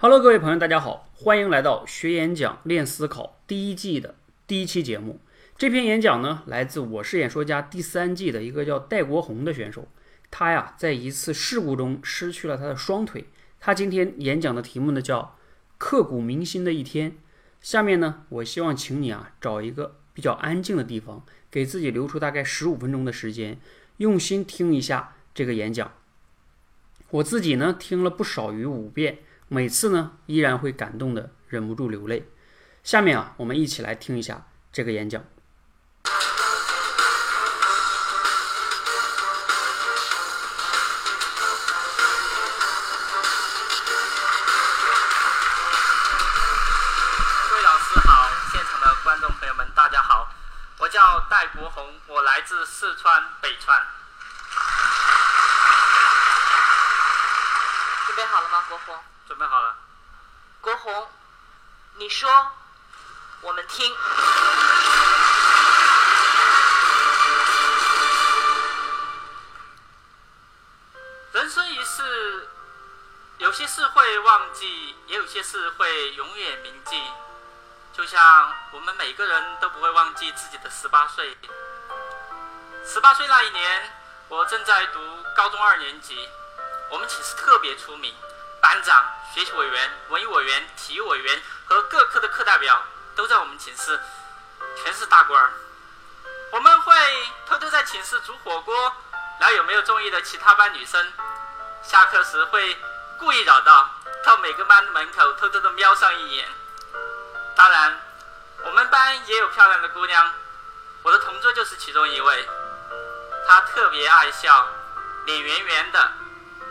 Hello，各位朋友，大家好，欢迎来到学演讲练思考第一季的第一期节目。这篇演讲呢，来自《我是演说家》第三季的一个叫戴国红的选手。他呀，在一次事故中失去了他的双腿。他今天演讲的题目呢，叫“刻骨铭心的一天”。下面呢，我希望请你啊，找一个比较安静的地方，给自己留出大概十五分钟的时间，用心听一下这个演讲。我自己呢，听了不少于五遍。每次呢，依然会感动的忍不住流泪。下面啊，我们一起来听一下这个演讲。各位老师好，现场的观众朋友们大家好，我叫戴国红，我来自四川北川。准备好了吗，国红？准备好了。国红，你说，我们听。人生一世，有些事会忘记，也有些事会永远铭记。就像我们每个人都不会忘记自己的十八岁。十八岁那一年，我正在读高中二年级，我们寝室特别出名，班长、学习委员、文艺委员、体育委员和各科的课代表都在我们寝室，全是大官儿。我们会偷偷在寝室煮火锅，聊有没有中意的其他班女生。下课时会故意绕道，到每个班的门口偷偷的瞄上一眼。当然，我们班也有漂亮的姑娘，我的同桌就是其中一位。她特别爱笑，脸圆圆的，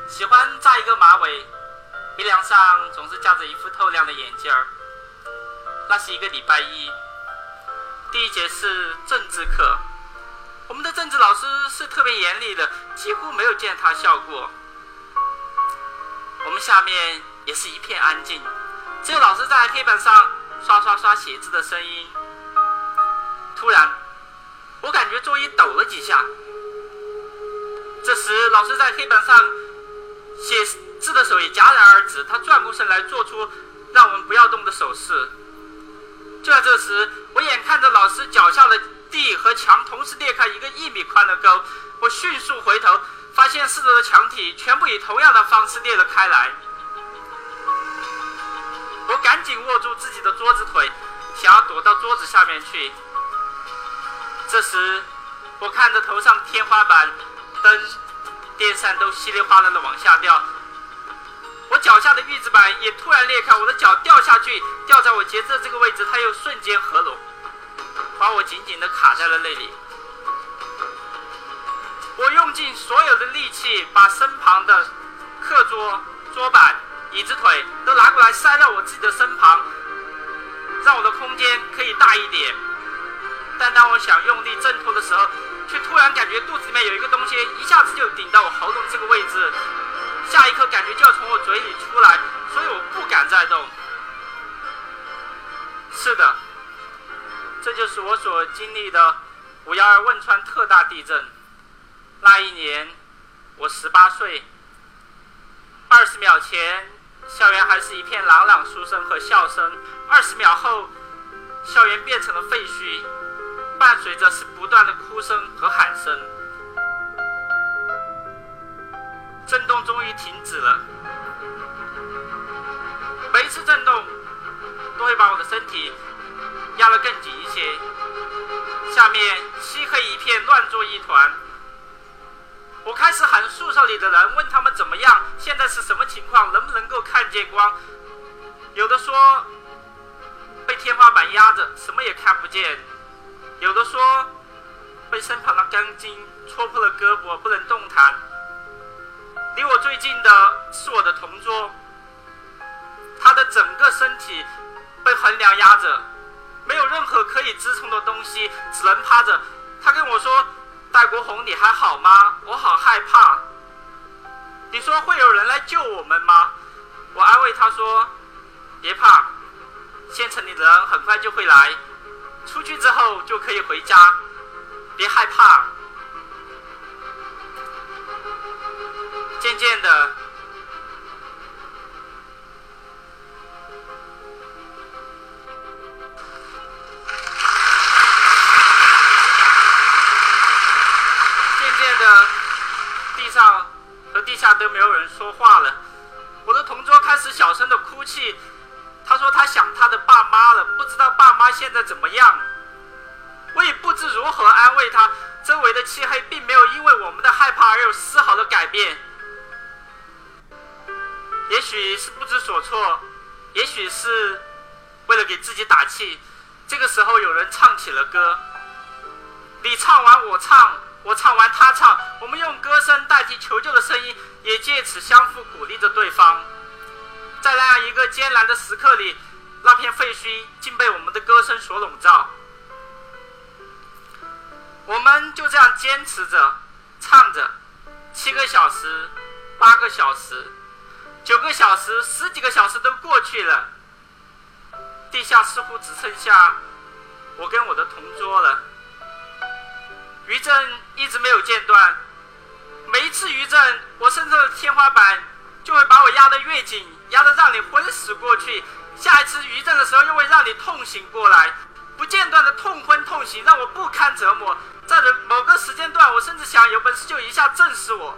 喜欢扎一个马尾，鼻梁上总是架着一副透亮的眼镜儿。那是一个礼拜一，第一节是政治课，我们的政治老师是特别严厉的，几乎没有见他笑过。我们下面也是一片安静，只有老师在黑板上刷刷刷写字的声音。突然，我感觉桌椅抖了几下。这时，老师在黑板上写字的手也戛然而止，他转过身来，做出让我们不要动的手势。就在这时，我眼看着老师脚下的地和墙同时裂开一个一米宽的沟，我迅速回头，发现四周的墙体全部以同样的方式裂了开来。我赶紧握住自己的桌子腿，想要躲到桌子下面去。这时，我看着头上的天花板、灯、电扇都稀里哗啦的往下掉。我脚下的玉子板也突然裂开，我的脚掉下去，掉在我截肢的这个位置，它又瞬间合拢，把我紧紧的卡在了那里。我用尽所有的力气，把身旁的课桌、桌板、椅子腿都拿过来塞到我自己的身旁，让我的空间可以大一点。但当我想用力挣脱的时候，却突然感觉肚子里面有一个东西一下子就顶到我喉咙这个位置。下一刻感觉就要从我嘴里出来，所以我不敢再动。是的，这就是我所经历的五幺二汶川特大地震。那一年，我十八岁。二十秒前，校园还是一片朗朗书声和笑声；二十秒后，校园变成了废墟，伴随着是不断的哭声和喊声。震动终于停止了。每一次震动，都会把我的身体压得更紧一些。下面漆黑一片，乱作一团。我开始喊宿舍里的人，问他们怎么样，现在是什么情况，能不能够看见光？有的说被天花板压着，什么也看不见；有的说被身旁的钢筋戳破了胳膊，不能动弹。离我最近的是我的同桌，他的整个身体被横梁压着，没有任何可以支撑的东西，只能趴着。他跟我说：“戴国红，你还好吗？我好害怕。”你说会有人来救我们吗？我安慰他说：“别怕，县城里的人很快就会来，出去之后就可以回家，别害怕。”见的，许是不知所措，也许是为了给自己打气。这个时候，有人唱起了歌。你唱完我唱，我唱完他唱，我们用歌声代替求救的声音，也借此相互鼓励着对方。在那样一个艰难的时刻里，那片废墟竟被我们的歌声所笼罩。我们就这样坚持着，唱着，七个小时，八个小时，九个小时，十几个小时都过去了。地下似乎只剩下我跟我的同桌了。余震一直没有间断，每一次余震，我身上的天花板就会把我压得越紧，压得让你昏死过去。下一次余震的时候，又会让你痛醒过来，不间断的痛昏痛醒，让我不堪折磨。在某个时间段，我甚至想有本事就一下震死我。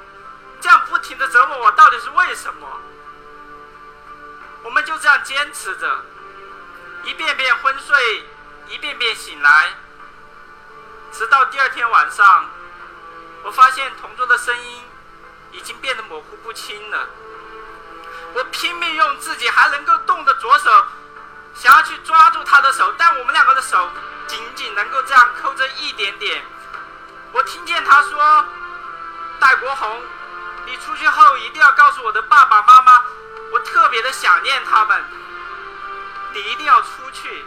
这样不停的折磨我，到底是为什么？我们就这样坚持着，一遍遍昏睡，一遍遍醒来。直到第二天晚上，我发现同桌的声音已经变得模糊不清了。我拼命用自己还能够动的左手，想要去抓住他的手，但我们两个的手仅仅能够这样扣着一点点。我听见他说：“戴国红，你出去后一定要告诉我的爸爸妈，特别的想念他们。你一定要出去。”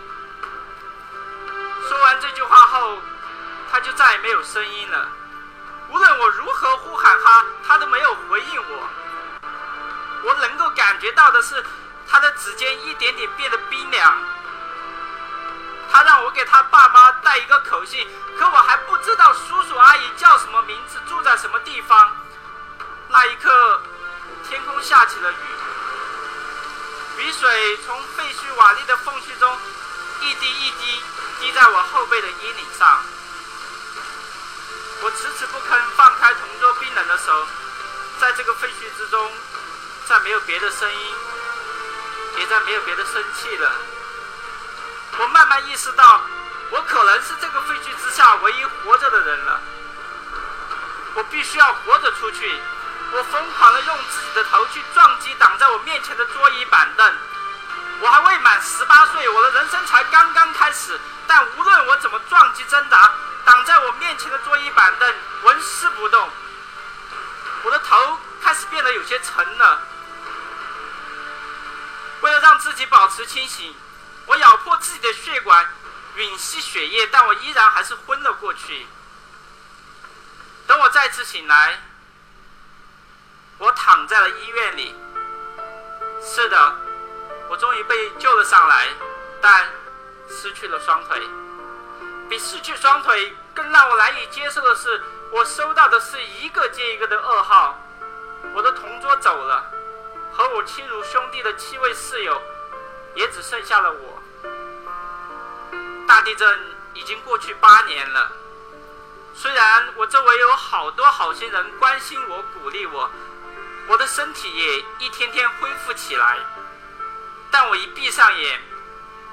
说完这句话后。他就再也没有声音了。无论我如何呼喊他，他都没有回应我。我能够感觉到的是，他的指尖一点点变得冰凉。他让我给他爸妈带一个口信，可我还不知道叔叔阿姨叫什么名字，住在什么地方。那一刻，天空下起了雨，雨水从废墟瓦砾的缝隙中一滴一滴滴在我后背的衣领上。我迟迟不肯放开同桌冰冷的手，在这个废墟之中，再没有别的声音，也再没有别的生气了。我慢慢意识到，我可能是这个废墟之下唯一活着的人了。我必须要活着出去。我疯狂的用自己的头去撞击挡在我面前的桌椅板凳。我还未满十八岁，我的人生才刚刚开始。但无论我怎么撞击挣扎，挡在我面前的桌椅板凳纹丝不动，我的头开始变得有些沉了。为了让自己保持清醒，我咬破自己的血管，吮吸血液，但我依然还是昏了过去。等我再次醒来，我躺在了医院里。是的，我终于被救了上来，但失去了双腿。比失去双腿更让我难以接受的是，我收到的是一个接一个的噩耗。我的同桌走了，和我亲如兄弟的七位室友，也只剩下了我。大地震已经过去八年了，虽然我周围有好多好心人关心我、鼓励我，我的身体也一天天恢复起来，但我一闭上眼，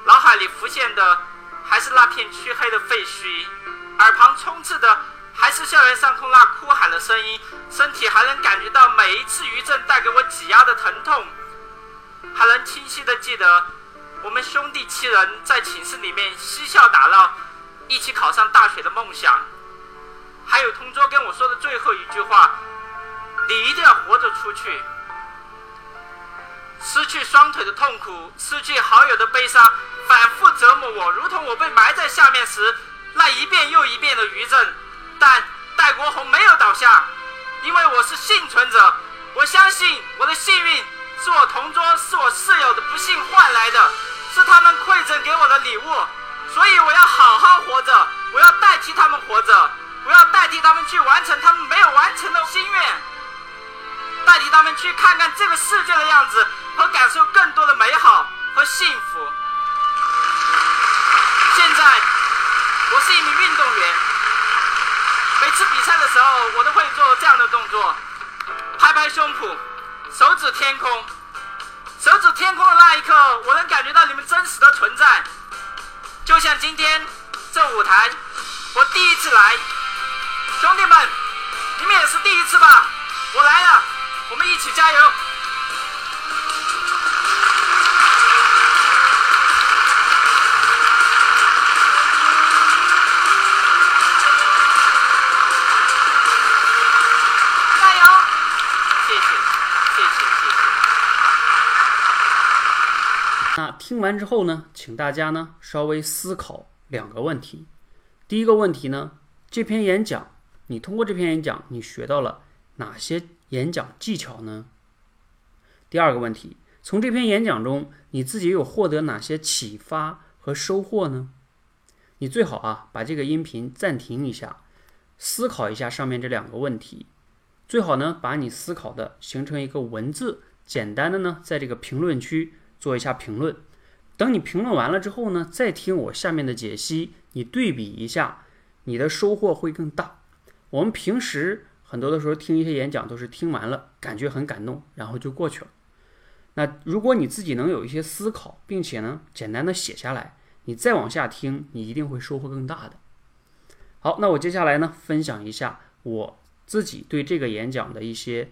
脑海里浮现的。还是那片黢黑的废墟，耳旁充斥的还是校园上空那哭喊的声音，身体还能感觉到每一次余震带给我挤压的疼痛，还能清晰的记得我们兄弟七人在寝室里面嬉笑打闹，一起考上大学的梦想，还有同桌跟我说的最后一句话：“你一定要活着出去。”失去双腿的痛苦，失去好友的悲伤。反复折磨我，如同我被埋在下面时那一遍又一遍的余震。但戴国红没有倒下，因为我是幸存者。我相信我的幸运是我同桌、是我室友的不幸换来的，是他们馈赠给我的礼物。所以我要好好活着，我要代替他们活着，我要代替他们去完成他们没有完成的心愿，代替他们去看看这个世界的样子和感受更多的美好和幸福。现在，我是一名运动员。每次比赛的时候，我都会做这样的动作：拍拍胸脯，手指天空。手指天空的那一刻，我能感觉到你们真实的存在，就像今天这舞台，我第一次来，兄弟们，你们也是第一次吧？我来了，我们一起加油！加油！谢谢，谢谢，那听完之后呢，请大家呢稍微思考两个问题。第一个问题呢，这篇演讲你通过这篇演讲你学到了哪些演讲技巧呢？第二个问题，从这篇演讲中你自己有获得哪些启发和收获呢？你最好啊把这个音频暂停一下，思考一下上面这两个问题。最好呢把你思考的形成一个文字，简单的呢在这个评论区做一下评论。等你评论完了之后呢，再听我下面的解析，你对比一下，你的收获会更大。我们平时很多的时候听一些演讲都是听完了感觉很感动，然后就过去了。那如果你自己能有一些思考，并且呢简单的写下来，你再往下听，你一定会收获更大的。好，那我接下来呢分享一下我自己对这个演讲的一些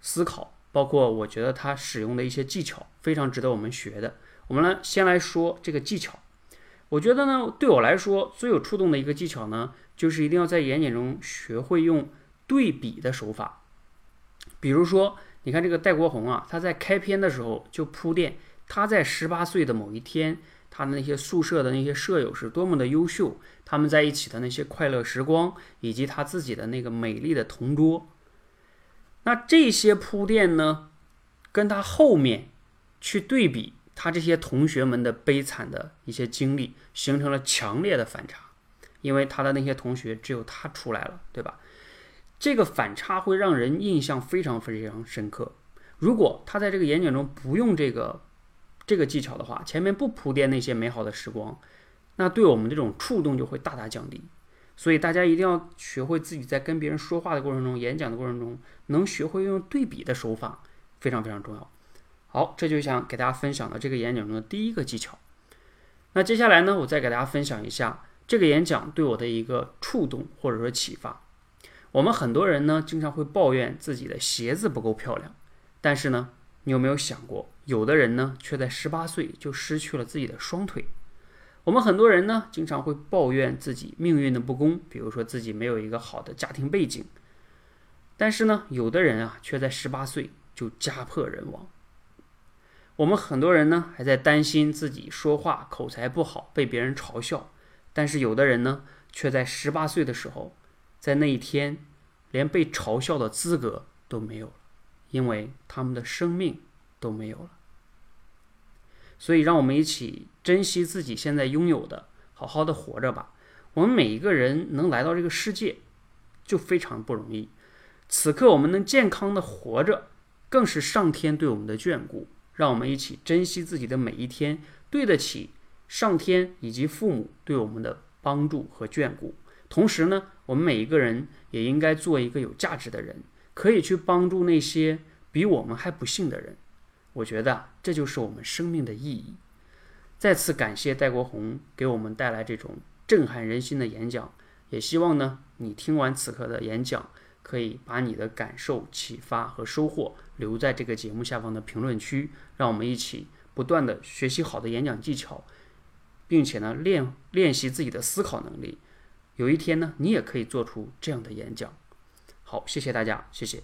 思考，包括我觉得他使用的一些技巧，非常值得我们学的。我们呢先来说这个技巧。我觉得呢，对我来说最有触动的一个技巧呢，就是一定要在演讲中学会用对比的手法。比如说，你看这个戴国红啊，他在开篇的时候就铺垫他在十八岁的某一天，他的那些宿舍的那些舍友是多么的优秀，他们在一起的那些快乐时光，以及他自己的那个美丽的同桌。那这些铺垫呢，跟他后面去对比。他这些同学们的悲惨的一些经历，形成了强烈的反差，因为他的那些同学只有他出来了，对吧？这个反差会让人印象非常非常深刻。如果他在这个演讲中不用这个这个技巧的话，前面不铺垫那些美好的时光，那对我们这种触动就会大大降低。所以大家一定要学会自己在跟别人说话的过程中、演讲的过程中，能学会用对比的手法，非常非常重要。好，这就想给大家分享的这个演讲中的第一个技巧。那接下来呢，我再给大家分享一下这个演讲对我的一个触动或者说启发。我们很多人呢，经常会抱怨自己的鞋子不够漂亮，但是呢，你有没有想过，有的人呢，却在十八岁就失去了自己的双腿？我们很多人呢，经常会抱怨自己命运的不公，比如说自己没有一个好的家庭背景，但是呢，有的人啊，却在十八岁就家破人亡。我们很多人呢还在担心自己说话口才不好被别人嘲笑，但是有的人呢却在十八岁的时候，在那一天连被嘲笑的资格都没有了，因为他们的生命都没有了。所以，让我们一起珍惜自己现在拥有的，好好的活着吧。我们每一个人能来到这个世界，就非常不容易。此刻我们能健康的活着，更是上天对我们的眷顾。让我们一起珍惜自己的每一天，对得起上天以及父母对我们的帮助和眷顾。同时呢，我们每一个人也应该做一个有价值的人，可以去帮助那些比我们还不幸的人。我觉得这就是我们生命的意义。再次感谢戴国红给我们带来这种震撼人心的演讲，也希望呢你听完此刻的演讲，可以把你的感受、启发和收获留在这个节目下方的评论区。让我们一起不断的学习好的演讲技巧，并且呢练练习自己的思考能力。有一天呢，你也可以做出这样的演讲。好，谢谢大家，谢谢。